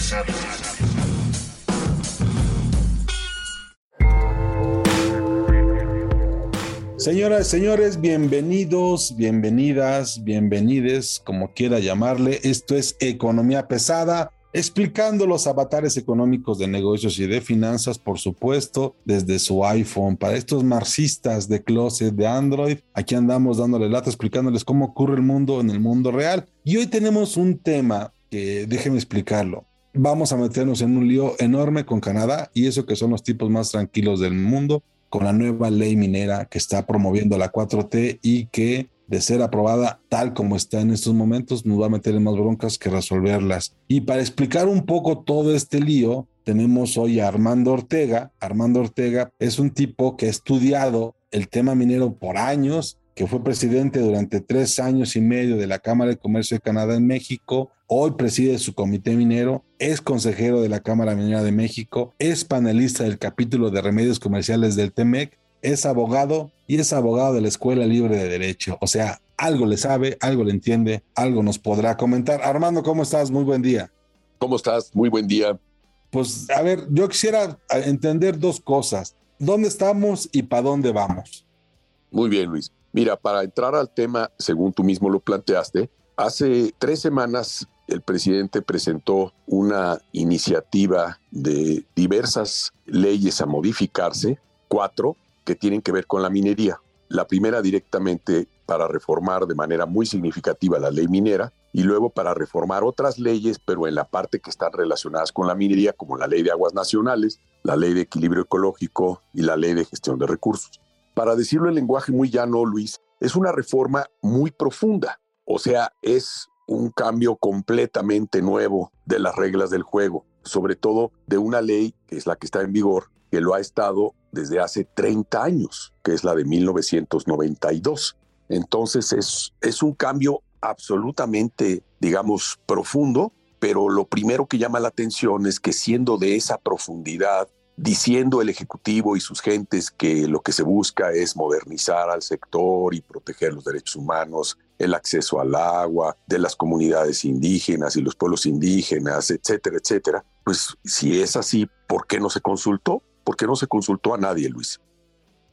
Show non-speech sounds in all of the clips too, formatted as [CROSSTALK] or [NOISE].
Pesada. Señoras señores, bienvenidos, bienvenidas, bienvenides, como quiera llamarle. Esto es Economía Pesada, explicando los avatares económicos de negocios y de finanzas, por supuesto, desde su iPhone. Para estos marxistas de closet de Android, aquí andamos dándole lata, explicándoles cómo ocurre el mundo en el mundo real. Y hoy tenemos un tema que déjenme explicarlo. Vamos a meternos en un lío enorme con Canadá y eso que son los tipos más tranquilos del mundo con la nueva ley minera que está promoviendo la 4T y que de ser aprobada tal como está en estos momentos, nos va a meter en más broncas que resolverlas. Y para explicar un poco todo este lío, tenemos hoy a Armando Ortega. Armando Ortega es un tipo que ha estudiado el tema minero por años, que fue presidente durante tres años y medio de la Cámara de Comercio de Canadá en México, hoy preside su comité minero, es consejero de la Cámara Minera de México, es panelista del capítulo de remedios comerciales del TEMEC, es abogado y es abogado de la Escuela Libre de Derecho. O sea, algo le sabe, algo le entiende, algo nos podrá comentar. Armando, ¿cómo estás? Muy buen día. ¿Cómo estás? Muy buen día. Pues a ver, yo quisiera entender dos cosas. ¿Dónde estamos y para dónde vamos? Muy bien, Luis. Mira, para entrar al tema, según tú mismo lo planteaste, hace tres semanas el presidente presentó una iniciativa de diversas leyes a modificarse, cuatro, que tienen que ver con la minería. La primera directamente para reformar de manera muy significativa la ley minera y luego para reformar otras leyes, pero en la parte que están relacionadas con la minería, como la ley de aguas nacionales, la ley de equilibrio ecológico y la ley de gestión de recursos. Para decirlo en lenguaje muy llano, Luis, es una reforma muy profunda. O sea, es un cambio completamente nuevo de las reglas del juego, sobre todo de una ley que es la que está en vigor, que lo ha estado desde hace 30 años, que es la de 1992. Entonces es, es un cambio absolutamente, digamos, profundo, pero lo primero que llama la atención es que siendo de esa profundidad, diciendo el Ejecutivo y sus gentes que lo que se busca es modernizar al sector y proteger los derechos humanos, el acceso al agua de las comunidades indígenas y los pueblos indígenas, etcétera, etcétera. Pues si es así, ¿por qué no se consultó? ¿Por qué no se consultó a nadie, Luis?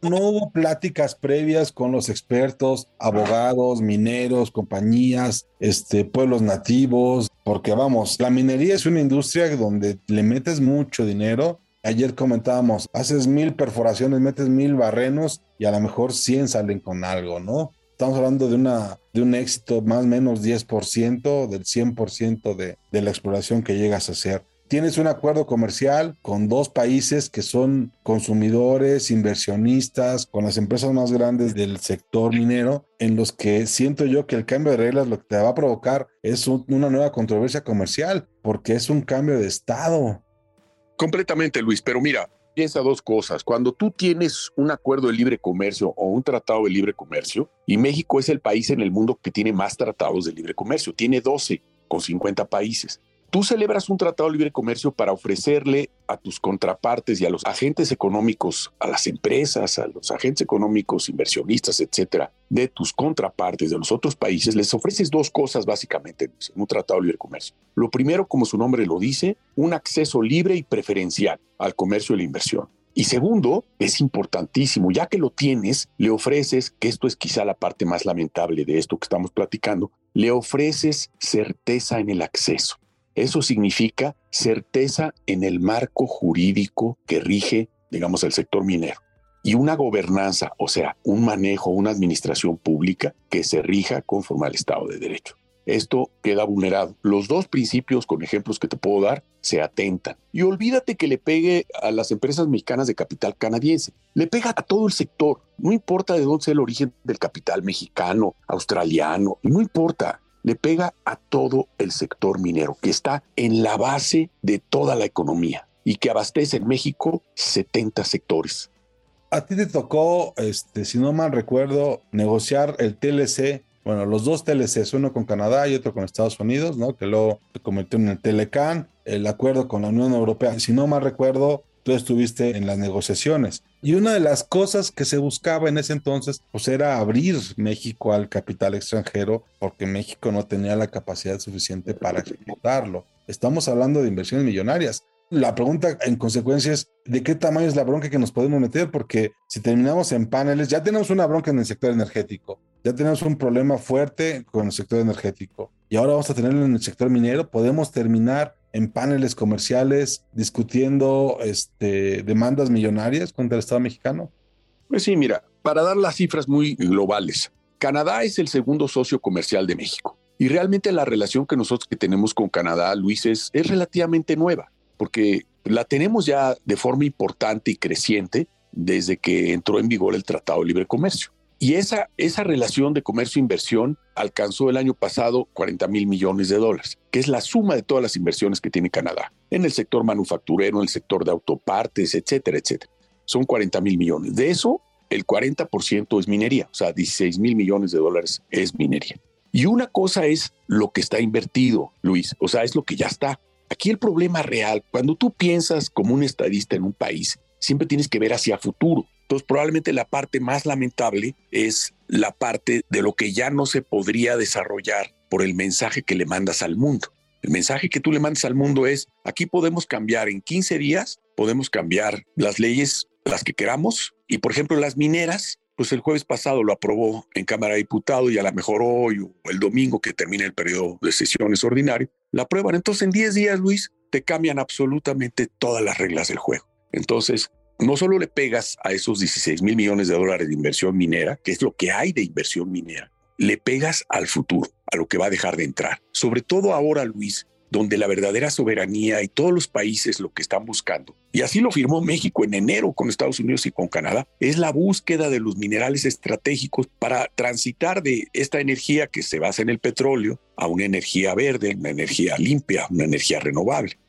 No hubo pláticas previas con los expertos, abogados, mineros, compañías, este, pueblos nativos, porque vamos, la minería es una industria donde le metes mucho dinero. Ayer comentábamos, haces mil perforaciones, metes mil barrenos y a lo mejor 100 salen con algo, ¿no? Estamos hablando de, una, de un éxito más o menos 10% del 100% de, de la exploración que llegas a hacer. Tienes un acuerdo comercial con dos países que son consumidores, inversionistas, con las empresas más grandes del sector minero, en los que siento yo que el cambio de reglas lo que te va a provocar es una nueva controversia comercial, porque es un cambio de Estado. Completamente, Luis, pero mira, piensa dos cosas. Cuando tú tienes un acuerdo de libre comercio o un tratado de libre comercio, y México es el país en el mundo que tiene más tratados de libre comercio, tiene 12 con 50 países. Tú celebras un tratado de libre comercio para ofrecerle a tus contrapartes y a los agentes económicos, a las empresas, a los agentes económicos, inversionistas, etcétera, de tus contrapartes de los otros países, les ofreces dos cosas básicamente en un tratado de libre comercio. Lo primero, como su nombre lo dice, un acceso libre y preferencial al comercio y la inversión. Y segundo, es importantísimo, ya que lo tienes, le ofreces, que esto es quizá la parte más lamentable de esto que estamos platicando, le ofreces certeza en el acceso. Eso significa certeza en el marco jurídico que rige, digamos, el sector minero y una gobernanza, o sea, un manejo, una administración pública que se rija conforme al Estado de Derecho. Esto queda vulnerado. Los dos principios, con ejemplos que te puedo dar, se atentan. Y olvídate que le pegue a las empresas mexicanas de capital canadiense. Le pega a todo el sector. No importa de dónde sea el origen del capital mexicano, australiano, no importa le pega a todo el sector minero, que está en la base de toda la economía y que abastece en México 70 sectores. A ti te tocó, este, si no mal recuerdo, negociar el TLC, bueno, los dos TLCs, uno con Canadá y otro con Estados Unidos, ¿no? Que luego se convirtió en el Telecan, el acuerdo con la Unión Europea. Si no mal recuerdo, tú estuviste en las negociaciones. Y una de las cosas que se buscaba en ese entonces, pues era abrir México al capital extranjero, porque México no tenía la capacidad suficiente para ejecutarlo. Estamos hablando de inversiones millonarias. La pregunta en consecuencia es, ¿de qué tamaño es la bronca que nos podemos meter? Porque si terminamos en paneles, ya tenemos una bronca en el sector energético, ya tenemos un problema fuerte con el sector energético y ahora vamos a tenerlo en el sector minero, podemos terminar en paneles comerciales discutiendo este, demandas millonarias contra el Estado mexicano? Pues sí, mira, para dar las cifras muy globales, Canadá es el segundo socio comercial de México. Y realmente la relación que nosotros que tenemos con Canadá, Luis, es, es relativamente nueva, porque la tenemos ya de forma importante y creciente desde que entró en vigor el Tratado de Libre Comercio. Y esa, esa relación de comercio-inversión alcanzó el año pasado 40 mil millones de dólares, que es la suma de todas las inversiones que tiene Canadá en el sector manufacturero, en el sector de autopartes, etcétera, etcétera. Son 40 mil millones. De eso, el 40% es minería, o sea, 16 mil millones de dólares es minería. Y una cosa es lo que está invertido, Luis, o sea, es lo que ya está. Aquí el problema real, cuando tú piensas como un estadista en un país, siempre tienes que ver hacia futuro. Entonces, probablemente la parte más lamentable es la parte de lo que ya no se podría desarrollar por el mensaje que le mandas al mundo. El mensaje que tú le mandas al mundo es, aquí podemos cambiar en 15 días, podemos cambiar las leyes, las que queramos, y por ejemplo las mineras, pues el jueves pasado lo aprobó en Cámara de Diputados y a lo mejor hoy o el domingo que termine el periodo de sesiones ordinario, la aprueban. Entonces en 10 días, Luis, te cambian absolutamente todas las reglas del juego. Entonces, no solo le pegas a esos 16 mil millones de dólares de inversión minera, que es lo que hay de inversión minera, le pegas al futuro, a lo que va a dejar de entrar. Sobre todo ahora, Luis, donde la verdadera soberanía y todos los países lo que están buscando, y así lo firmó México en enero con Estados Unidos y con Canadá, es la búsqueda de los minerales estratégicos para transitar de esta energía que se basa en el petróleo a una energía verde, una energía limpia, una energía renovable.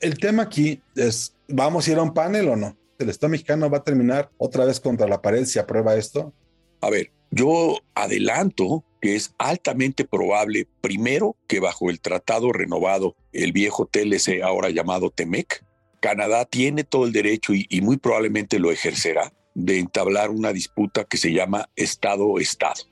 El tema aquí es ¿Vamos a ir a un panel o no? ¿El Estado mexicano va a terminar otra vez contra la pared si aprueba esto? A ver, yo adelanto que es altamente probable, primero, que bajo el tratado renovado, el viejo TLC, ahora llamado TEMEC, Canadá tiene todo el derecho y, y muy probablemente lo ejercerá de entablar una disputa que se llama Estado-Estado.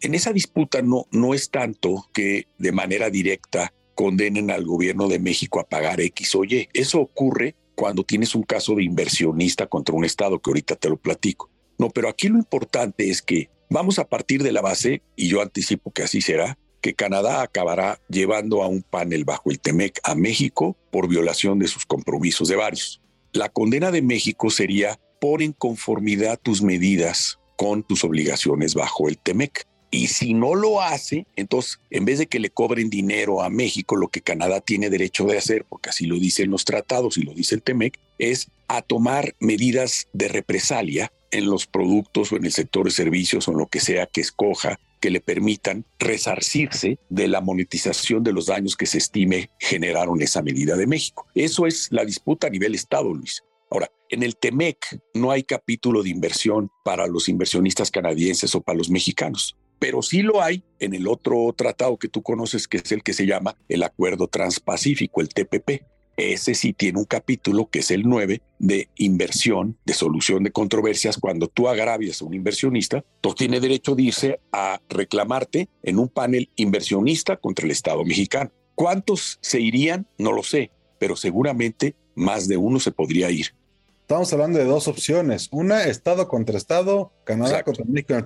En esa disputa no, no es tanto que de manera directa condenen al gobierno de México a pagar X o Y. Eso ocurre cuando tienes un caso de inversionista contra un Estado, que ahorita te lo platico. No, pero aquí lo importante es que vamos a partir de la base, y yo anticipo que así será, que Canadá acabará llevando a un panel bajo el TEMEC a México por violación de sus compromisos de varios. La condena de México sería por inconformidad tus medidas con tus obligaciones bajo el TEMEC. Y si no lo hace, entonces, en vez de que le cobren dinero a México, lo que Canadá tiene derecho de hacer, porque así lo dicen los tratados y lo dice el TEMEC, es a tomar medidas de represalia en los productos o en el sector de servicios o en lo que sea que escoja que le permitan resarcirse de la monetización de los daños que se estime generaron esa medida de México. Eso es la disputa a nivel Estado, Luis. Ahora, en el TEMEC no hay capítulo de inversión para los inversionistas canadienses o para los mexicanos pero sí lo hay en el otro tratado que tú conoces, que es el que se llama el Acuerdo Transpacífico, el TPP. Ese sí tiene un capítulo que es el 9 de inversión, de solución de controversias. Cuando tú agravias a un inversionista, tú tiene derecho de irse a reclamarte en un panel inversionista contra el Estado mexicano. ¿Cuántos se irían? No lo sé, pero seguramente más de uno se podría ir. Estamos hablando de dos opciones. Una, Estado contra Estado, Canadá contra México en el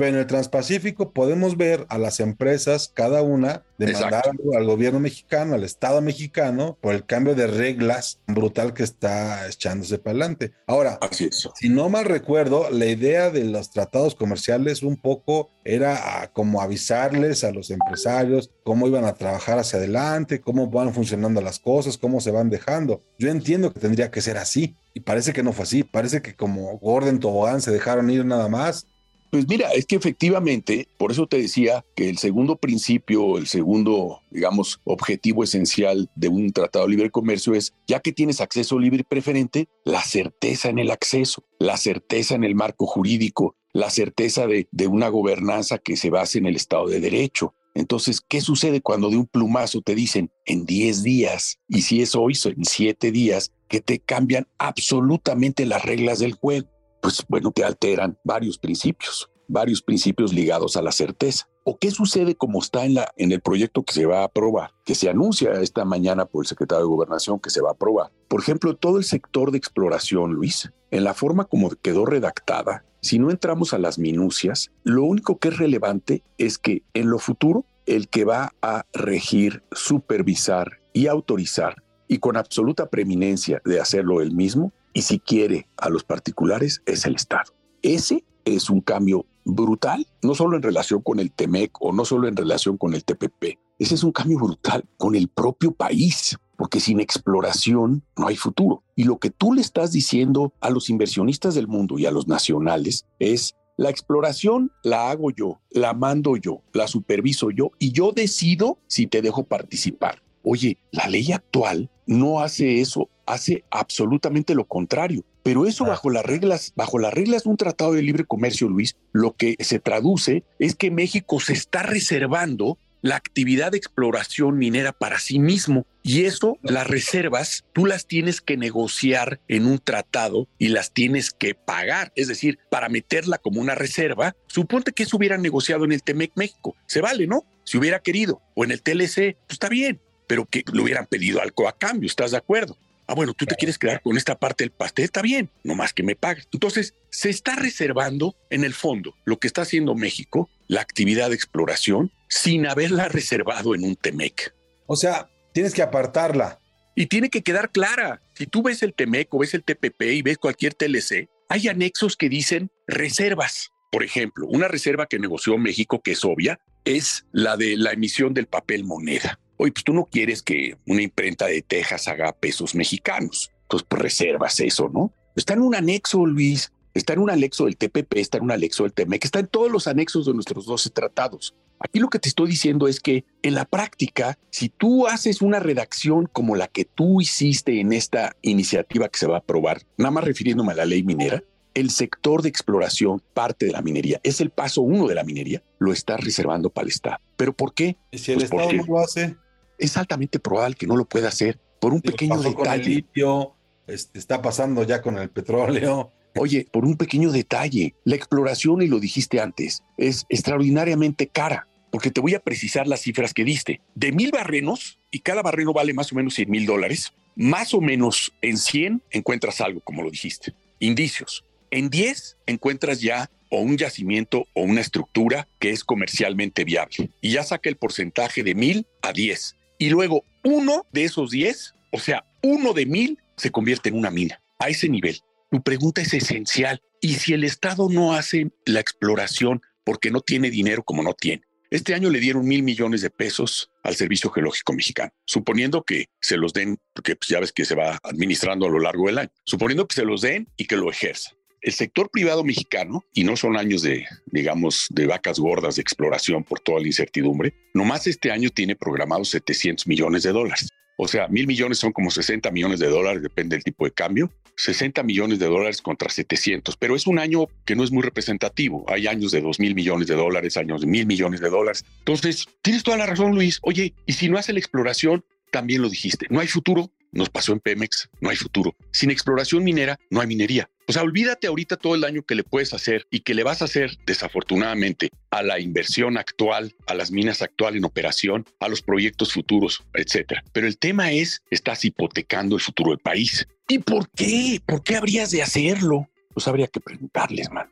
pero en el Transpacífico podemos ver a las empresas, cada una, demandar al gobierno mexicano, al Estado mexicano, por el cambio de reglas brutal que está echándose para adelante. Ahora, si no mal recuerdo, la idea de los tratados comerciales un poco era ah, como avisarles a los empresarios cómo iban a trabajar hacia adelante, cómo van funcionando las cosas, cómo se van dejando. Yo entiendo que tendría que ser así. Y parece que no fue así. Parece que como Gordon Tobogán se dejaron ir nada más Pues mira, es que efectivamente, por eso te decía que el segundo principio, el segundo, digamos, objetivo esencial de un tratado de libre comercio es, ya que tienes acceso libre y preferente, la certeza en el acceso, la certeza en el marco jurídico, la certeza de, una gobernanza que se base en el Estado de Derecho. Entonces, ¿qué sucede cuando de un plumazo te dicen en 10 días, y si es hoy, en 7 días, que te cambian absolutamente las reglas del juego? Pues bueno, te alteran varios principios, varios principios ligados a la certeza. ¿O qué sucede como está en, en el proyecto que se va a aprobar, que se anuncia esta mañana por el secretario de Gobernación que se va a aprobar? Por ejemplo, todo el sector de exploración, Luis, en la forma como quedó redactada, si no entramos a las minucias, lo único que es relevante es que en lo futuro el que va a regir, supervisar y autorizar, y con absoluta preeminencia de hacerlo él mismo, y si quiere a los particulares, es el Estado. Ese es un cambio brutal, no solo en relación con el TEMEC o no solo en relación con el TPP, ese es un cambio brutal con el propio país porque sin exploración no hay futuro. Y lo que tú le estás diciendo a los inversionistas del mundo y a los nacionales es, la exploración la hago yo, la mando yo, la superviso yo y yo decido si te dejo participar. Oye, la ley actual no hace eso, hace absolutamente lo contrario. Pero eso bajo las reglas, bajo las reglas de un tratado de libre comercio, Luis, lo que se traduce es que México se está reservando la actividad de exploración minera para sí mismo. Y eso, las reservas, tú las tienes que negociar en un tratado y las tienes que pagar. Es decir, para meterla como una reserva, suponte que eso hubiera negociado en el TEMEC México. Se vale, ¿no? Si hubiera querido. O en el TLC, pues está bien. Pero que le hubieran pedido algo a cambio, ¿estás de acuerdo? Ah, bueno, tú te quieres quedar con esta parte del pastel, está bien, no más que me pagues. Entonces, se está reservando en el fondo lo que está haciendo México, la actividad de exploración, sin haberla reservado en un TEMEC. O sea, tienes que apartarla. Y tiene que quedar clara. Si tú ves el TEMEC o ves el TPP y ves cualquier TLC, hay anexos que dicen reservas. Por ejemplo, una reserva que negoció México, que es obvia, es la de la emisión del papel moneda. Oye, pues tú no quieres que una imprenta de Texas haga pesos mexicanos. Entonces, pues reservas eso, ¿no? Está en un anexo, Luis. Está en un anexo del TPP, está en un anexo del TMEC, está en todos los anexos de nuestros 12 tratados. Aquí lo que te estoy diciendo es que en la práctica, si tú haces una redacción como la que tú hiciste en esta iniciativa que se va a aprobar, nada más refiriéndome a la ley minera, el sector de exploración, parte de la minería, es el paso uno de la minería, lo está reservando para el Estado. ¿Pero por qué? ¿Y si el pues Estado no lo hace? Es altamente probable que no lo pueda hacer por un pequeño detalle. Con el litio, este, está pasando ya con el petróleo. [LAUGHS] Oye, por un pequeño detalle, la exploración, y lo dijiste antes, es extraordinariamente cara, porque te voy a precisar las cifras que diste. De mil barrenos, y cada barreno vale más o menos 100 mil dólares, más o menos en 100 encuentras algo, como lo dijiste, indicios. En 10 encuentras ya o un yacimiento o una estructura que es comercialmente viable. Y ya saca el porcentaje de mil a 10 y luego uno de esos 10, o sea, uno de mil, se convierte en una mina. A ese nivel. Tu pregunta es esencial. ¿Y si el Estado no hace la exploración porque no tiene dinero como no tiene? Este año le dieron mil millones de pesos al Servicio Geológico Mexicano, suponiendo que se los den, porque pues ya ves que se va administrando a lo largo del año, suponiendo que se los den y que lo ejerzan el sector privado mexicano, y no son años de, digamos, de vacas gordas de exploración por toda la incertidumbre, nomás este año tiene programados 700 millones de dólares. O sea, mil millones son como 60 millones de dólares, depende del tipo de cambio. 60 millones de dólares contra 700, pero es un año que no es muy representativo. Hay años de 2 mil millones de dólares, años de mil millones de dólares. Entonces, tienes toda la razón, Luis. Oye, y si no hace la exploración, también lo dijiste, no hay futuro, nos pasó en Pemex, no hay futuro. Sin exploración minera, no hay minería. O sea, olvídate ahorita todo el daño que le puedes hacer y que le vas a hacer, desafortunadamente, a la inversión actual, a las minas actuales en operación, a los proyectos futuros, etcétera. Pero el tema es, estás hipotecando el futuro del país. ¿Y por qué? ¿Por qué habrías de hacerlo? Pues habría que preguntarles, man.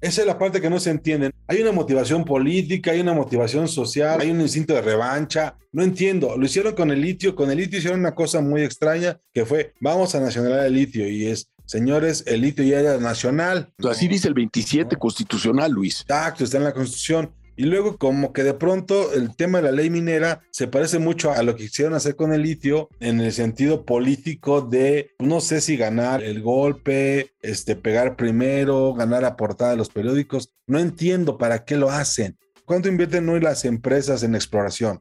Esa es la parte que no se entiende. Hay una motivación política, hay una motivación social, hay un instinto de revancha. No entiendo. Lo hicieron con el litio. Con el litio hicieron una cosa muy extraña que fue, vamos a nacionalizar el litio y es, señores, el litio ya era nacional. Así dice el 27 constitucional, Luis. Exacto, está en la constitución. Y luego como que de pronto el tema de la ley minera se parece mucho a lo que quisieron hacer con el litio en el sentido político de no sé si ganar el golpe, este pegar primero, ganar a portada de los periódicos. No entiendo para qué lo hacen. ¿Cuánto invierten hoy las empresas en exploración?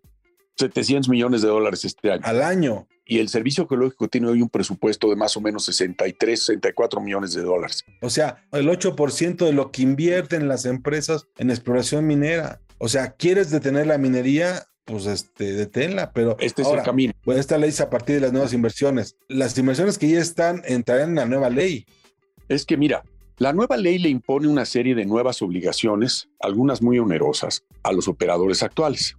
700 millones de dólares este año. Al año. Y el Servicio Geológico tiene hoy un presupuesto de más o menos 63, 64 millones de dólares. O sea, el 8% de lo que invierten las empresas en exploración minera. O sea, ¿quieres detener la minería? Pues este, deténla, pero este es el camino. Bueno, esta ley es a partir de las nuevas inversiones. Las inversiones que ya están entrarán en la nueva ley. Es que mira, la nueva ley le impone una serie de nuevas obligaciones, algunas muy onerosas, a los operadores actuales.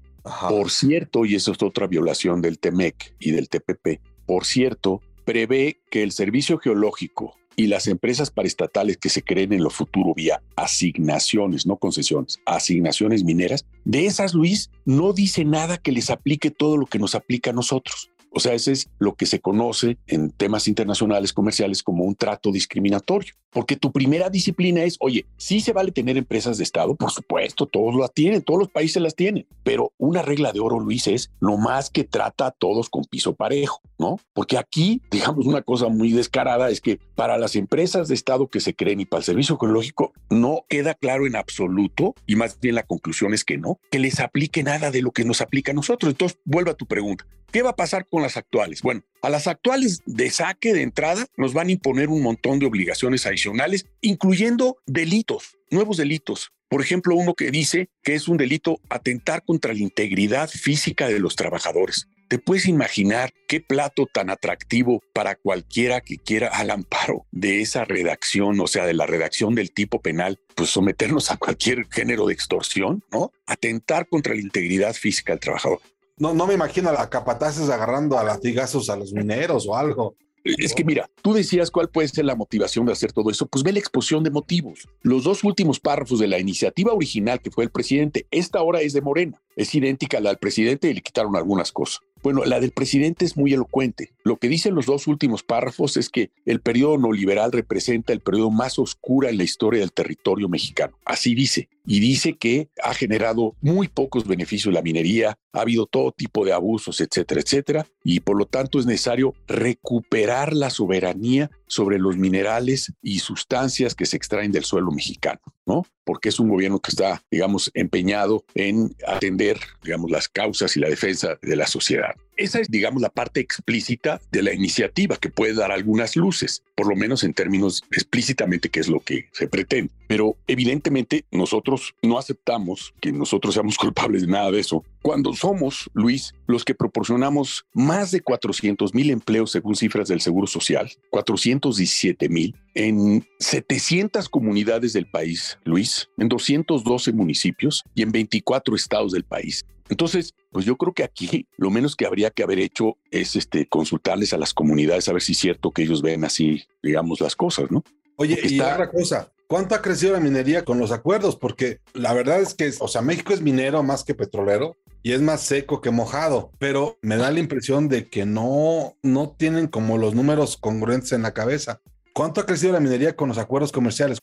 Por cierto, y eso es otra violación del TEMEC y del TPP, por cierto, prevé que el servicio geológico y las empresas paraestatales que se creen en lo futuro vía asignaciones, no concesiones, asignaciones mineras, de esas, Luis, no dice nada que les aplique todo lo que nos aplica a nosotros. O sea, ese es lo que se conoce en temas internacionales comerciales como un trato discriminatorio. Porque tu primera disciplina es, oye, sí se vale tener empresas de Estado, por supuesto, todos las tienen, todos los países las tienen. Pero una regla de oro, Luis, es no más que trata a todos con piso parejo, ¿no? Porque aquí, digamos, una cosa muy descarada es que para las empresas de Estado que se creen y para el servicio ecológico no queda claro en absoluto, y más bien la conclusión es que no, que les aplique nada de lo que nos aplica a nosotros. Entonces, vuelvo a tu pregunta. ¿Qué va a pasar con las actuales? Bueno, a las actuales de saque de entrada nos van a imponer un montón de obligaciones adicionales, incluyendo delitos, nuevos delitos. Por ejemplo, uno que dice que es un delito atentar contra la integridad física de los trabajadores. ¿Te puedes imaginar qué plato tan atractivo para cualquiera que quiera al amparo de esa redacción, o sea, de la redacción del tipo penal, pues someternos a cualquier género de extorsión, ¿no? Atentar contra la integridad física del trabajador. No, no me imagino a la capataces agarrando a latigazos a los mineros o algo. Es que mira, tú decías cuál puede ser la motivación de hacer todo eso. Pues ve la exposición de motivos. Los dos últimos párrafos de la iniciativa original que fue el presidente, esta hora es de Morena. Es idéntica a la del presidente y le quitaron algunas cosas. Bueno, la del presidente es muy elocuente. Lo que dicen los dos últimos párrafos es que el periodo neoliberal representa el periodo más oscuro en la historia del territorio mexicano. Así dice. Y dice que ha generado muy pocos beneficios la minería, ha habido todo tipo de abusos, etcétera, etcétera. Y por lo tanto es necesario recuperar la soberanía sobre los minerales y sustancias que se extraen del suelo mexicano, ¿no? Porque es un gobierno que está, digamos, empeñado en atender, digamos, las causas y la defensa de la sociedad. Esa es, digamos, la parte explícita de la iniciativa que puede dar algunas luces, por lo menos en términos explícitamente qué es lo que se pretende. Pero evidentemente nosotros no aceptamos que nosotros seamos [LAUGHS] culpables de nada de eso. Cuando somos, Luis, los que proporcionamos más de 400 mil empleos según cifras del Seguro Social, 417 mil, en 700 comunidades del país, Luis, en 212 municipios y en 24 estados del país. Entonces, pues yo creo que aquí lo menos que habría que haber hecho es este, consultarles a las comunidades a ver si es cierto que ellos ven así, digamos, las cosas, ¿no? Oye, y otra cosa, ¿cuánto ha crecido la minería con los acuerdos? Porque la verdad es que, o sea, México es minero más que petrolero y es más seco que mojado, pero me da la impresión de que no, no tienen como los números congruentes en la cabeza. ¿Cuánto ha crecido la minería con los acuerdos comerciales?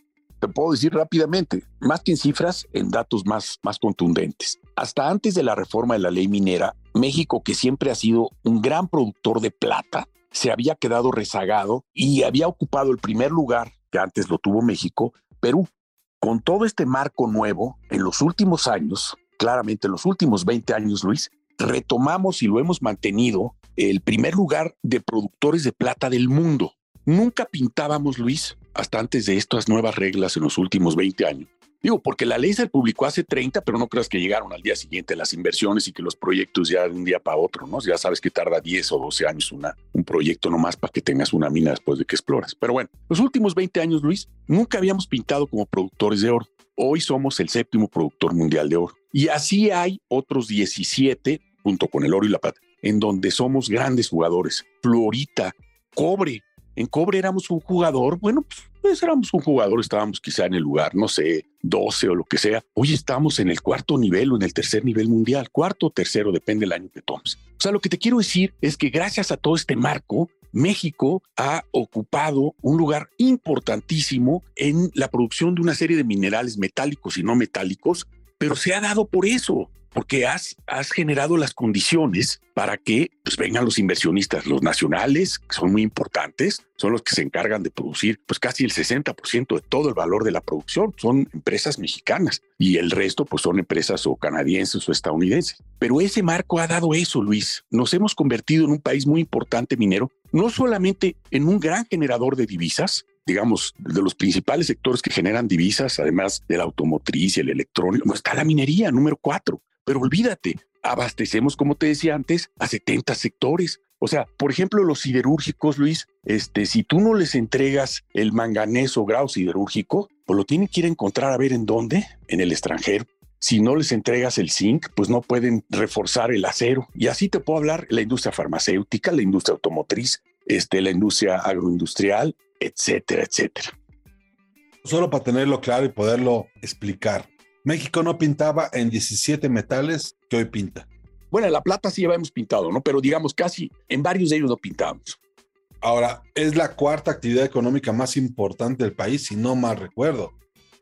Puedo decir rápidamente, más que en cifras, en datos más, más contundentes. Hasta antes de la reforma de la ley minera, México, que siempre ha sido un gran productor de plata, se había quedado rezagado y había ocupado el primer lugar, que antes lo tuvo México, Perú. Con todo este marco nuevo, en los últimos años, claramente en los últimos 20 años, Luis, retomamos y lo hemos mantenido el primer lugar de productores de plata del mundo. Nunca pintábamos, Luis, hasta antes de estas nuevas reglas en los últimos 20 años, Digo, porque la ley se publicó hace 30, pero no creas que llegaron al día siguiente las inversiones y que los proyectos ya de un día para otro, ¿no? Ya sabes que tarda 10 o 12 años una, un proyecto nomás para que tengas una mina después de que exploras. Pero bueno, los últimos 20 años, Luis, nunca habíamos pintado como productores de oro. Hoy somos el séptimo productor mundial de oro. Y así hay otros 17, junto con el oro y la plata, en donde somos grandes jugadores. Florita, cobre. En cobre éramos un jugador, bueno, pues pues éramos un jugador, estábamos quizá en el lugar, no sé, 12 o lo que sea. Hoy estamos en el cuarto nivel o en el tercer nivel mundial, cuarto o tercero, depende del año que tomes. O sea, lo que te quiero decir es que gracias a todo este marco, México ha ocupado un lugar importantísimo en la producción de una serie de minerales metálicos y no metálicos pero se ha dado por eso, porque has, has generado las condiciones para que pues, vengan los inversionistas, los nacionales, que son muy importantes, son los que se encargan de producir pues casi el 60% de todo el valor de la producción, son empresas mexicanas y el resto pues son empresas o canadienses o estadounidenses. Pero ese marco ha dado eso, Luis. Nos hemos convertido en un país muy importante minero, no solamente en un gran generador de divisas, digamos, de los principales sectores que generan divisas, además de la automotriz y el electrónico, está la minería, número cuatro. Pero olvídate, abastecemos, como te decía antes, a 70 sectores. O sea, por ejemplo, los siderúrgicos, Luis, este, si tú no les entregas el manganeso grado siderúrgico, pues lo tienen que ir a encontrar a ver en dónde, en el extranjero. Si no les entregas el zinc, pues no pueden reforzar el acero. Y así te puedo hablar la industria farmacéutica, la industria automotriz, este, la industria agroindustrial, etcétera, etcétera. Solo para tenerlo claro y poderlo explicar. México no pintaba en 17 metales que hoy pinta. Bueno, la plata sí ya habíamos pintado, ¿no? Pero digamos casi en varios de ellos no pintamos. Ahora, es la cuarta actividad económica más importante del país, si no mal recuerdo.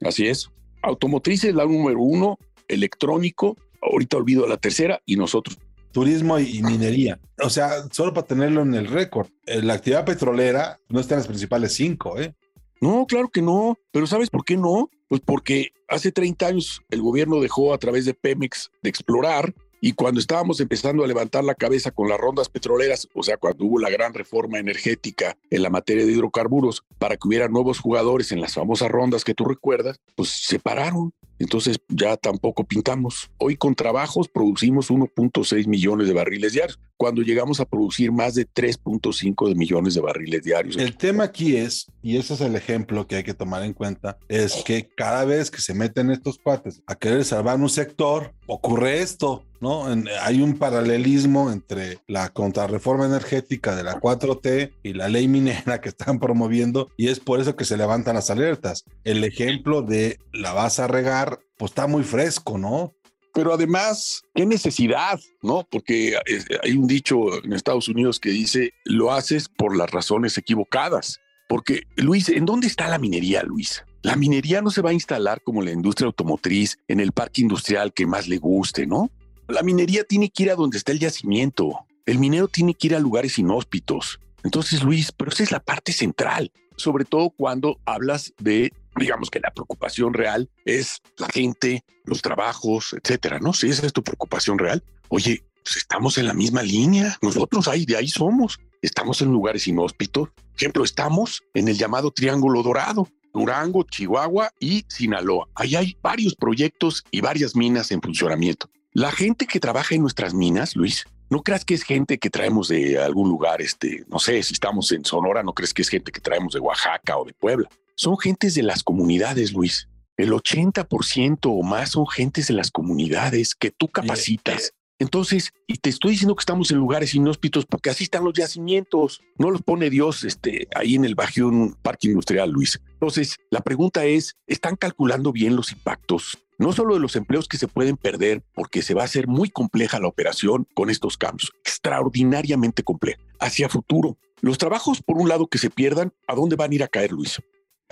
Así es. Automotriz es la número uno, electrónico, ahorita olvido la tercera, y nosotros. Turismo y minería. O sea, solo para tenerlo en el récord. Eh, la actividad petrolera no está en las principales cinco, ¿eh? No, claro que no. Pero ¿sabes por qué no? Pues porque hace 30 años el gobierno dejó a través de Pemex de explorar y cuando estábamos empezando a levantar la cabeza con las rondas petroleras, o sea, cuando hubo la gran reforma energética en la materia de hidrocarburos para que hubiera nuevos jugadores en las famosas rondas que tú recuerdas, pues se pararon entonces ya tampoco pintamos. Hoy con trabajos producimos 1.6 millones de barriles diarios, cuando llegamos a producir más de 3.5 millones de barriles diarios. El tema aquí es, y ese es el ejemplo que hay que tomar en cuenta, es que cada vez que se meten estos cuates a querer salvar un sector, ocurre esto, ¿no? hay un paralelismo entre la contrarreforma energética de la 4T y la ley minera que están promoviendo, y es por eso que se levantan las alertas. El ejemplo de la vas a regar pues está muy fresco, ¿no? Pero además, qué necesidad, ¿no? Porque hay un dicho en Estados Unidos que dice, lo haces por las razones equivocadas. Porque, Luis, ¿en dónde está la minería, Luis? La minería no se va a instalar como la industria automotriz en el parque industrial que más le guste, ¿no? La minería tiene que ir a donde está el yacimiento. El minero tiene que ir a lugares inhóspitos. Entonces, Luis, pero esa es la parte central, sobre todo cuando hablas de digamos que la preocupación real es la gente, los trabajos, etcétera, ¿no? Si esa es tu preocupación real, oye, pues estamos en la misma línea, nosotros ahí, de ahí somos, estamos en lugares inhóspitos. Por ejemplo, estamos en el llamado Triángulo Dorado, Durango, Chihuahua y Sinaloa. Ahí hay varios proyectos y varias minas en funcionamiento. La gente que trabaja en nuestras minas, Luis, no creas que es gente que traemos de algún lugar, este, no sé, si estamos en Sonora, no crees que es gente que traemos de Oaxaca o de Puebla son gentes de las comunidades, Luis. El 80% o más son gentes de las comunidades que tú capacitas. Entonces, y te estoy diciendo que estamos en lugares inhóspitos porque así están los yacimientos. No los pone Dios este, ahí en el Bajío, en un parque industrial, Luis. Entonces, la pregunta es, ¿están calculando bien los impactos? No solo de los empleos que se pueden perder, porque se va a hacer muy compleja la operación con estos cambios, extraordinariamente compleja. Hacia futuro, los trabajos, por un lado, que se pierdan, ¿a dónde van a ir a caer, Luis?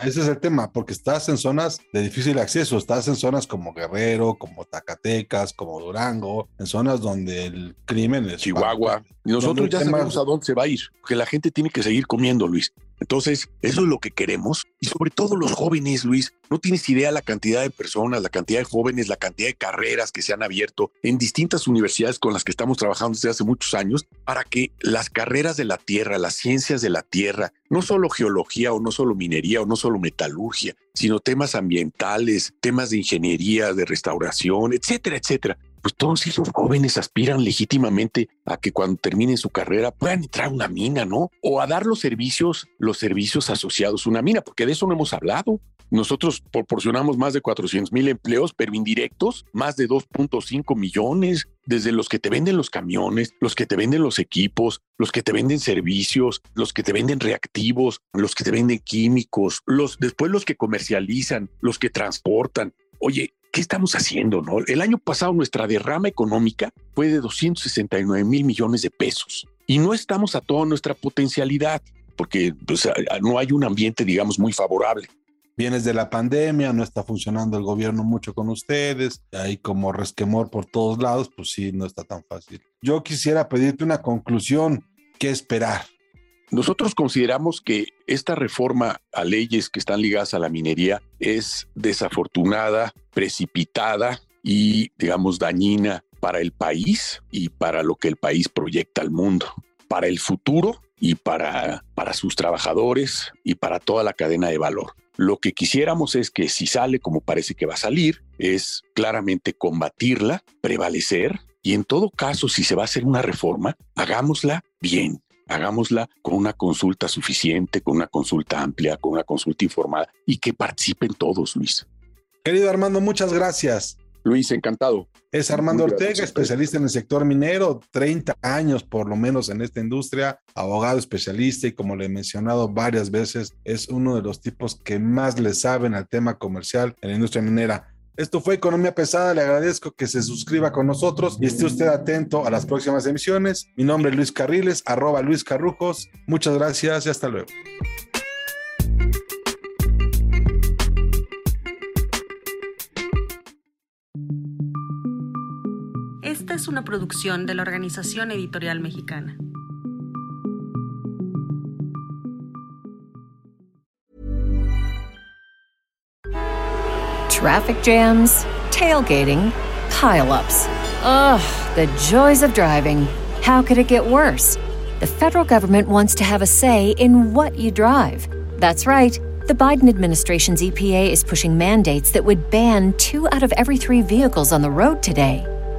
Ese es el tema, porque estás en zonas de difícil acceso, estás en zonas como Guerrero, como Zacatecas, como Durango, en zonas donde el crimen es... Chihuahua. Y nosotros ya sabemos a dónde se va a ir, que la gente tiene que seguir comiendo, Luis. Entonces, eso es lo que queremos. Y sobre todo los jóvenes, Luis, no tienes idea la cantidad de personas, la cantidad de jóvenes, la cantidad de carreras que se han abierto en distintas universidades con las que estamos trabajando desde hace muchos años para que las carreras de la tierra, las ciencias de la tierra, no solo geología o no solo minería o no solo metalurgia, sino temas ambientales, temas de ingeniería, de restauración, etcétera, etcétera, pues todos esos jóvenes aspiran legítimamente a que cuando terminen su carrera puedan entrar a una mina, ¿no? O a dar los servicios, los servicios asociados a una mina, porque de eso no hemos hablado. Nosotros proporcionamos más de 400 mil empleos, pero indirectos, más de 2.5 millones, desde los que te venden los camiones, los que te venden los equipos, los que te venden servicios, los que te venden reactivos, los que te venden químicos, los después los que comercializan, los que transportan. Oye, ¿qué estamos haciendo? No? El año pasado nuestra derrama económica fue de 269 mil millones de pesos y no estamos a toda nuestra potencialidad porque pues, no hay un ambiente, digamos, muy favorable. Vienes de la pandemia, no está funcionando el gobierno mucho con ustedes, hay como resquemor por todos lados, pues sí, no está tan fácil. Yo quisiera pedirte una conclusión, ¿qué esperar? Nosotros consideramos que esta reforma a leyes que están ligadas a la minería es desafortunada, precipitada y, digamos, dañina para el país y para lo que el país proyecta al mundo, para el futuro y para, para sus trabajadores y para toda la cadena de valor. Lo que quisiéramos es que si sale como parece que va a salir, es claramente combatirla, prevalecer y en todo caso, si se va a hacer una reforma, hagámosla bien, hagámosla con una consulta suficiente, con una consulta amplia, con una consulta informada y que participen todos, Luis. Querido Armando, muchas gracias. Luis, encantado. Es Armando Ortega, especialista en el sector minero, 30 años por lo menos en esta industria, abogado especialista y como le he mencionado varias veces, es uno de los tipos que más le saben al tema comercial en la industria minera. Esto fue Economía Pesada. Le agradezco que se suscriba con nosotros y esté usted atento a las próximas emisiones. Mi nombre es Luis Carriles, arroba Luis Carrujos. Muchas gracias y hasta luego. Es una producción de la Organización Editorial Mexicana. Traffic jams, tailgating, pileups. Ugh, the joys of driving. How could it get worse? The federal government wants to have a say in what you drive. That's right. The Biden administration's EPA is pushing mandates that would ban two out of every three vehicles on the road today.